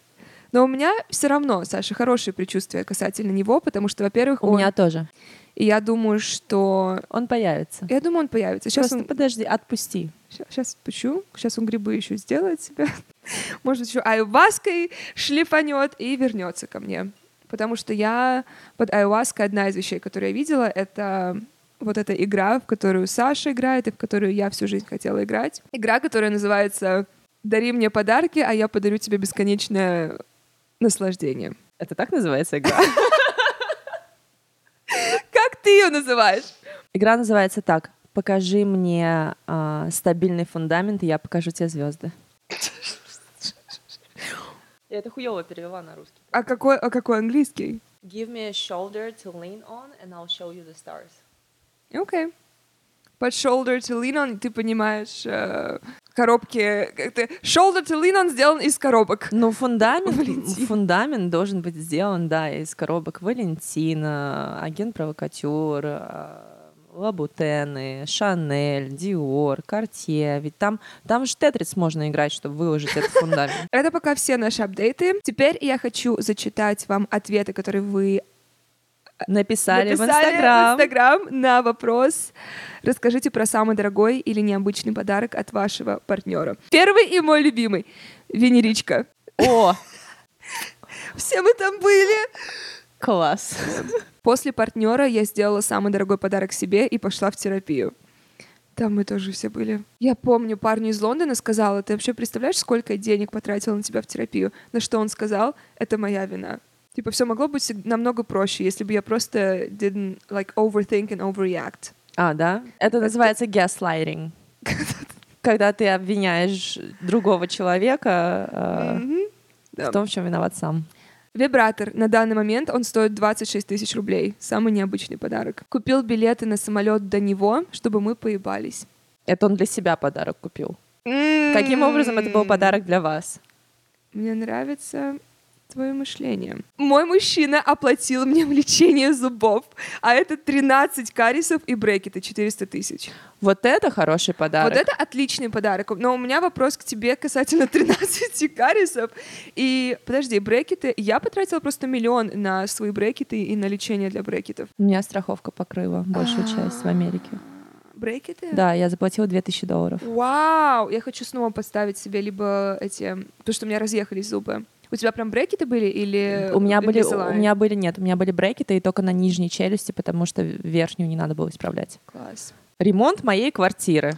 S1: Но у меня все равно, Саша, хорошие предчувствия касательно него, потому что, во-первых,
S2: у
S1: он...
S2: меня тоже.
S1: И я думаю, что...
S2: Он появится.
S1: Я думаю, он появится. Сейчас
S2: Просто
S1: он...
S2: подожди, отпусти.
S1: Сейчас отпущу. Сейчас он грибы еще сделает себе. [laughs] Может, еще айваской шлифанет и вернется ко мне. Потому что я под айваской одна из вещей, которую я видела, это вот эта игра, в которую Саша играет и в которую я всю жизнь хотела играть. Игра, которая называется «Дари мне подарки, а я подарю тебе бесконечное наслаждение».
S2: Это так называется игра? [laughs]
S1: Как ты ее называешь?
S2: Игра называется так. Покажи мне а, стабильный фундамент, и я покажу тебе звезды. Я это хуево перевела на русский.
S1: А какой, а какой английский?
S2: Give me a shoulder to lean on, and I'll show you the stars.
S1: Окей. Okay. Под shoulder to lean on, ты понимаешь, э, коробки... Как-то shoulder to lean on сделан из коробок.
S2: Ну, фундамент, фундамент должен быть сделан, да, из коробок Валентина, агент-провокатер, э, Лабутены, Шанель, Диор, Картье. Ведь там, там же тетрис можно играть, чтобы выложить этот фундамент. [laughs]
S1: Это пока все наши апдейты. Теперь я хочу зачитать вам ответы, которые вы
S2: написали, написали в Инстаграм.
S1: в Инстаграм на вопрос «Расскажите про самый дорогой или необычный подарок от вашего партнера». Первый и мой любимый — венеричка.
S2: О! [laughs]
S1: Все мы там были.
S2: Класс.
S1: После партнера я сделала самый дорогой подарок себе и пошла в терапию. Там мы тоже все были. Я помню, парню из Лондона сказала, ты вообще представляешь, сколько денег потратила на тебя в терапию? На что он сказал, это моя вина. Типа, все могло быть намного проще, если бы я просто didn't like overthink and overreact.
S2: А, да? Это называется gaslighting. [laughs] Когда ты обвиняешь другого человека э, в том, в чем виноват сам.
S1: Вибратор. На данный момент он стоит 26 тысяч рублей. Самый необычный подарок. Купил билеты на самолет до него, чтобы мы поебались.
S2: Это он для себя подарок купил. Каким образом это был подарок для вас?
S1: Мне нравится твое мышление. Мой мужчина оплатил мне лечение зубов, а это 13 карисов и брекеты 400 тысяч.
S2: Вот это хороший подарок.
S1: Вот это отличный подарок. Но у меня вопрос к тебе касательно 13 карисов. И, подожди, брекеты... Я потратила просто миллион на свои брекеты и на лечение для брекетов.
S2: У меня страховка покрыла большую часть в Америке.
S1: Брекеты?
S2: Да, я заплатила 2000 долларов.
S1: Вау! Я хочу снова поставить себе либо эти... Потому что у меня разъехались зубы. У тебя прям брекеты были или
S2: у меня были, у меня были нет, у меня были брекеты и только на нижней челюсти, потому что верхнюю не надо было исправлять.
S1: Класс.
S2: Ремонт моей квартиры.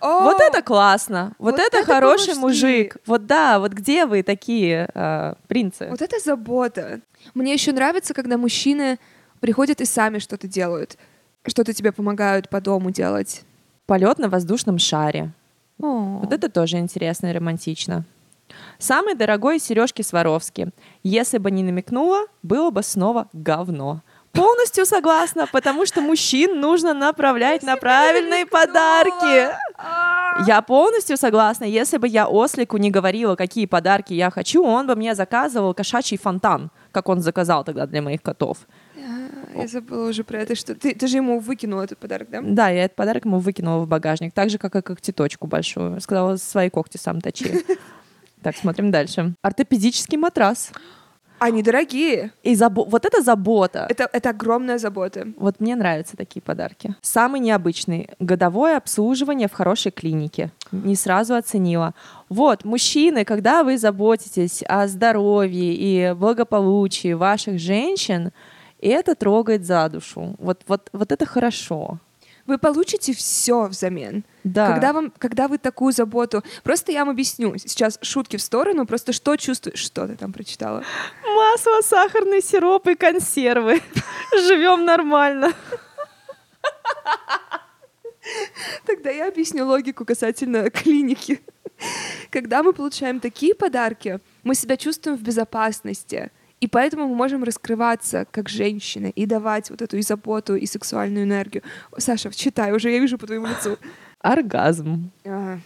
S2: О, вот это классно, вот, вот это, это хороший мужик. Вот да, вот где вы такие э, принцы?
S1: Вот это забота. Мне еще нравится, когда мужчины приходят и сами что-то делают, что-то тебе помогают по дому делать.
S2: Полет на воздушном шаре.
S1: О.
S2: Вот это тоже интересно и романтично. Самый дорогой сережки Сваровски. Если бы не намекнула, было бы снова говно. Полностью согласна, потому что мужчин нужно направлять на правильные подарки. Я полностью согласна. Если бы я ослику не говорила, какие подарки я хочу, он бы мне заказывал кошачий фонтан, как он заказал тогда для моих котов.
S1: Я забыла уже про это, что ты, ты же ему выкинула этот подарок, да?
S2: Да, я этот подарок ему выкинула в багажник, так же, как и когтеточку большую. Сказала, свои когти сам точи. [laughs] Так, смотрим дальше. Ортопедический матрас.
S1: Они дорогие.
S2: И забо... вот это забота.
S1: Это, это огромная забота.
S2: Вот мне нравятся такие подарки. Самый необычный. Годовое обслуживание в хорошей клинике. Не сразу оценила. Вот, мужчины, когда вы заботитесь о здоровье и благополучии ваших женщин, это трогает за душу. Вот, вот, вот это хорошо
S1: вы получите все взамен.
S2: Да.
S1: Когда, вам, когда вы такую заботу... Просто я вам объясню. Сейчас шутки в сторону. Просто что чувствуешь? Что ты там прочитала?
S2: Масло, сахарный сироп и консервы. [laughs] Живем нормально.
S1: Тогда я объясню логику касательно клиники. Когда мы получаем такие подарки, мы себя чувствуем в безопасности. И поэтому мы можем раскрываться как женщины и давать вот эту и заботу, и сексуальную энергию. Саша, читай, уже я вижу по твоему лицу. [laughs]
S2: Оргазм.
S1: Ага.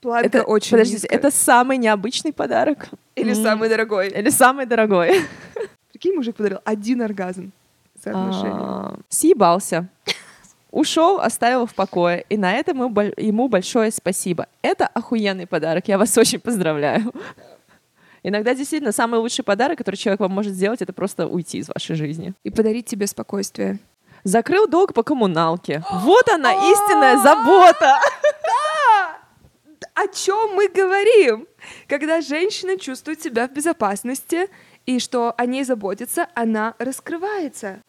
S1: Планка
S2: это,
S1: очень
S2: Подождите,
S1: низкая.
S2: это самый необычный подарок?
S1: Или mm. самый дорогой?
S2: Или самый дорогой. [laughs]
S1: Прикинь, мужик подарил один оргазм.
S2: А, съебался. Ушел, оставил в покое. И на этом ему большое спасибо. Это охуенный подарок. Я вас очень поздравляю. Иногда действительно самый лучший подарок, который человек вам может сделать, это просто уйти из вашей жизни.
S1: И подарить тебе спокойствие.
S2: Закрыл долг по коммуналке. [gasps] Вот она, истинная забота. [laughs]
S1: О чем мы говорим? Когда женщина чувствует себя в безопасности и что о ней заботится, она раскрывается.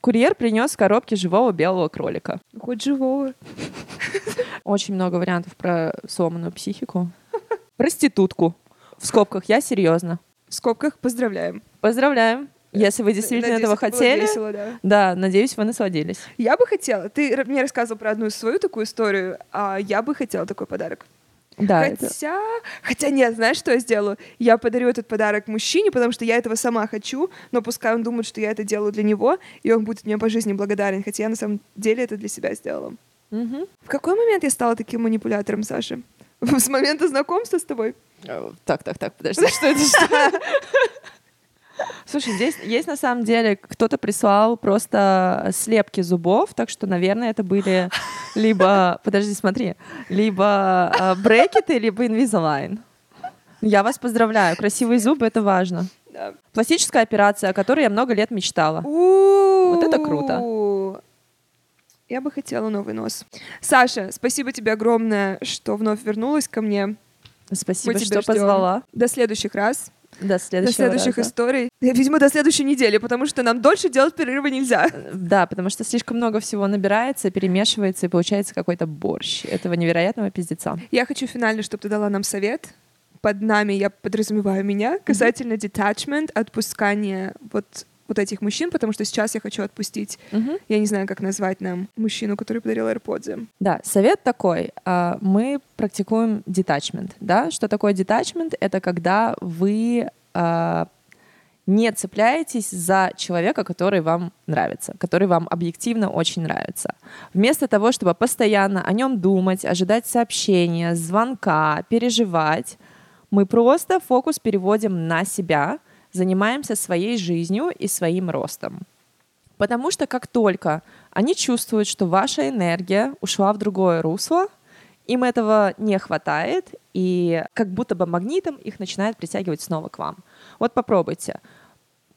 S2: Курьер принес в коробке живого белого кролика.
S1: Хоть живого. [laughs]
S2: Очень много вариантов про сломанную психику. Проститутку. В скобках, я серьезно.
S1: В скобках поздравляем.
S2: Поздравляем. Если вы действительно
S1: Надеюсь,
S2: этого
S1: это
S2: хотели,
S1: весело, да.
S2: да, надеюсь, вы насладились.
S1: Я бы хотела. Ты мне рассказывал про одну свою такую историю, а я бы хотела такой подарок.
S2: Да, это-
S1: хотя, хотя нет, знаешь, что я сделаю? Я подарю этот подарок мужчине, потому что я этого сама хочу, но пускай он думает, что я это делаю для него, и он будет мне по жизни благодарен, хотя я на самом деле это для себя сделала.
S2: Мгм.
S1: В какой момент я стала таким манипулятором, Саша? [laughs] С момента знакомства с тобой?
S2: Э, Так, так, так, подожди, [laughs] что это? Что? Слушай, здесь есть на самом деле кто-то прислал просто слепки зубов, так что, наверное, это были [laughs] либо, подожди, смотри, либо э, брекеты, либо инвизалайн. Я вас поздравляю, красивые зубы это важно.
S1: Да.
S2: Пластическая операция, о которой я много лет мечтала.
S1: Вот
S2: это круто.
S1: Я бы хотела новый нос. Саша, спасибо тебе огромное, что вновь вернулась ко мне.
S2: Спасибо, что
S1: ждем.
S2: позвала.
S1: До следующих раз.
S2: До
S1: До
S2: следующего
S1: следующих
S2: раза.
S1: историй. Э, Видимо, до следующей недели, потому что нам дольше делать перерыва нельзя.
S2: Да, потому что слишком много всего набирается, перемешивается, и получается какой-то борщ этого невероятного пиздеца.
S1: Я хочу финально, чтобы ты дала нам совет. Под нами я подразумеваю меня касательно detachment, отпускания вот вот этих мужчин, потому что сейчас я хочу отпустить,
S2: Мгм.
S1: я не знаю, как назвать нам мужчину, который подарил AirPods.
S2: Да, совет такой. а, Мы практикуем detachment. Да? Что такое detachment? Это когда вы а, не цепляетесь за человека, который вам нравится, который вам объективно очень нравится. Вместо того, чтобы постоянно о нем думать, ожидать сообщения, звонка, переживать, мы просто фокус переводим на себя, занимаемся своей жизнью и своим ростом. Потому что как только они чувствуют, что ваша энергия ушла в другое русло, им этого не хватает, и как будто бы магнитом их начинает притягивать снова к вам. Вот попробуйте.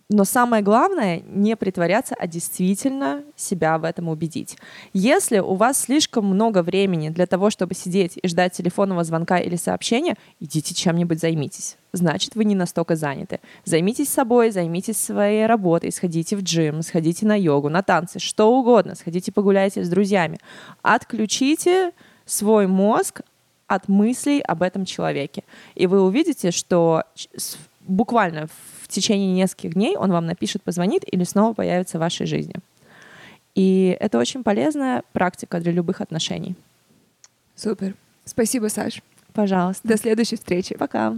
S2: Но самое главное — не притворяться, а действительно себя в этом убедить. Если у вас слишком много времени для того, чтобы сидеть и ждать телефонного звонка или сообщения, идите чем-нибудь займитесь. Значит, вы не настолько заняты. Займитесь собой, займитесь своей работой, сходите в джим, сходите на йогу, на танцы, что угодно, сходите погуляйте с друзьями. Отключите свой мозг от мыслей об этом человеке. И вы увидите, что буквально в течение нескольких дней он вам напишет, позвонит или снова появится в вашей жизни. И это очень полезная практика для любых отношений.
S1: Супер. Спасибо, Саш.
S2: Пожалуйста.
S1: До следующей встречи.
S2: Пока.